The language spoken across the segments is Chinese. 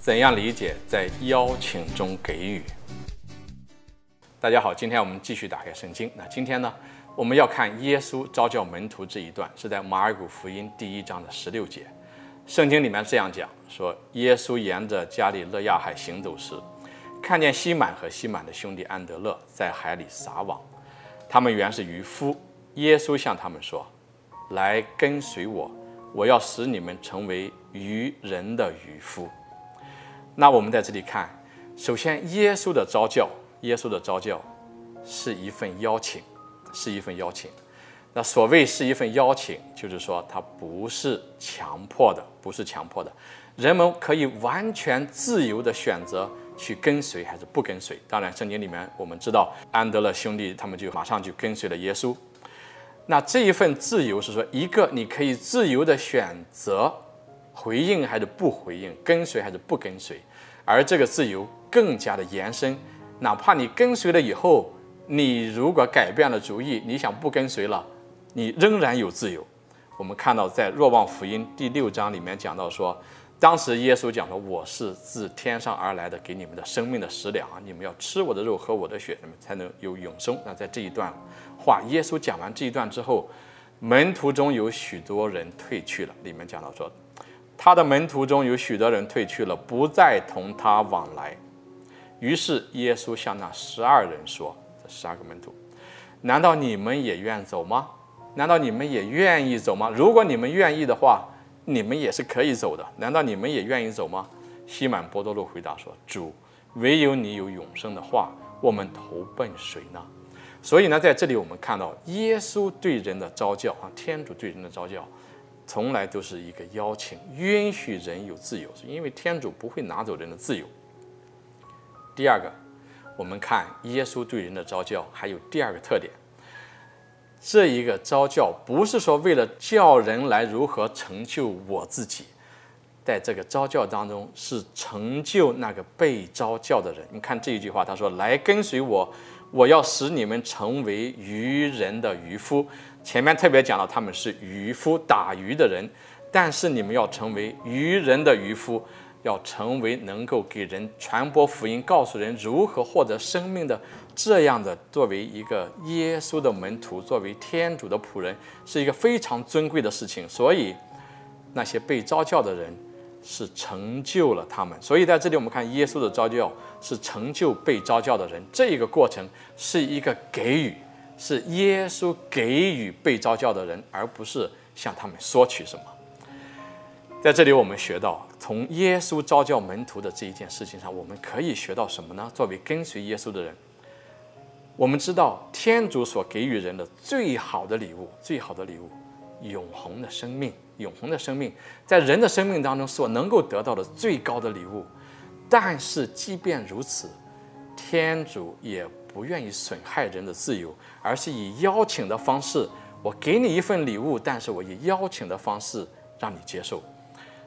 怎样理解在邀请中给予？大家好，今天我们继续打开圣经。那今天呢，我们要看耶稣召叫门徒这一段，是在马尔谷福音第一章的十六节。圣经里面这样讲说：耶稣沿着加里勒亚海行走时，看见西满和西满的兄弟安德勒在海里撒网，他们原是渔夫。耶稣向他们说：“来跟随我，我要使你们成为渔人的渔夫。”那我们在这里看，首先耶稣的召教，耶稣的召教是一份邀请，是一份邀请。那所谓是一份邀请，就是说它不是强迫的，不是强迫的，人们可以完全自由地选择去跟随还是不跟随。当然，圣经里面我们知道安德勒兄弟他们就马上就跟随了耶稣。那这一份自由是说，一个你可以自由地选择回应还是不回应，跟随还是不跟随，而这个自由更加的延伸，哪怕你跟随了以后，你如果改变了主意，你想不跟随了，你仍然有自由。我们看到在若望福音第六章里面讲到说，当时耶稣讲说：“我是自天上而来的，给你们的生命的食粮，你们要吃我的肉，喝我的血，你们才能有永生。”那在这一段。话，耶稣讲完这一段之后，门徒中有许多人退去了。里面讲到说，他的门徒中有许多人退去了，不再同他往来。于是耶稣向那十二人说：“这十二个门徒，难道你们也愿走吗？难道你们也愿意走吗？如果你们愿意的话，你们也是可以走的。难道你们也愿意走吗？”西满伯多禄回答说：“主，唯有你有永生的话，我们投奔谁呢？”所以呢，在这里我们看到耶稣对人的召叫啊，天主对人的召叫，从来都是一个邀请，允许人有自由，是因为天主不会拿走人的自由。第二个，我们看耶稣对人的召教，还有第二个特点，这一个召教不是说为了叫人来如何成就我自己，在这个召教当中是成就那个被召教的人。你看这一句话，他说：“来跟随我。”我要使你们成为渔人的渔夫。前面特别讲到他们是渔夫，打鱼的人，但是你们要成为渔人的渔夫，要成为能够给人传播福音、告诉人如何获得生命的这样的，作为一个耶稣的门徒，作为天主的仆人，是一个非常尊贵的事情。所以，那些被召教的人。是成就了他们，所以在这里我们看耶稣的召教是成就被召教的人，这一个过程是一个给予，是耶稣给予被召教的人，而不是向他们索取什么。在这里我们学到，从耶稣召教门徒的这一件事情上，我们可以学到什么呢？作为跟随耶稣的人，我们知道天主所给予人的最好的礼物，最好的礼物，永恒的生命。永恒的生命，在人的生命当中所能够得到的最高的礼物，但是即便如此，天主也不愿意损害人的自由，而是以邀请的方式，我给你一份礼物，但是我以邀请的方式让你接受。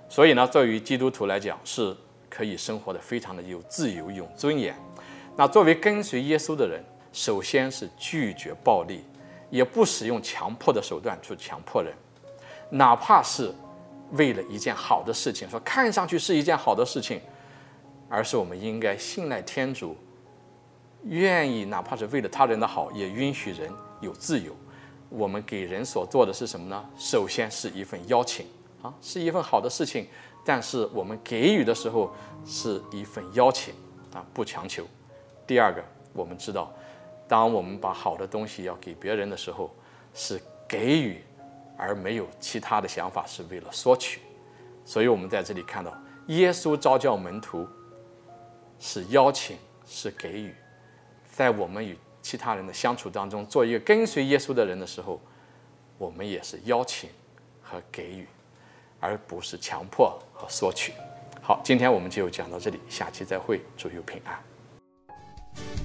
所以呢，作为基督徒来讲，是可以生活的非常的有自由、有尊严。那作为跟随耶稣的人，首先是拒绝暴力，也不使用强迫的手段去强迫人。哪怕是为了一件好的事情，说看上去是一件好的事情，而是我们应该信赖天主，愿意哪怕是为了他人的好，也允许人有自由。我们给人所做的是什么呢？首先是一份邀请啊，是一份好的事情，但是我们给予的时候是一份邀请啊，不强求。第二个，我们知道，当我们把好的东西要给别人的时候，是给予。而没有其他的想法，是为了索取，所以我们在这里看到，耶稣召教门徒是邀请，是给予，在我们与其他人的相处当中，做一个跟随耶稣的人的时候，我们也是邀请和给予，而不是强迫和索取。好，今天我们就讲到这里，下期再会，祝有平安。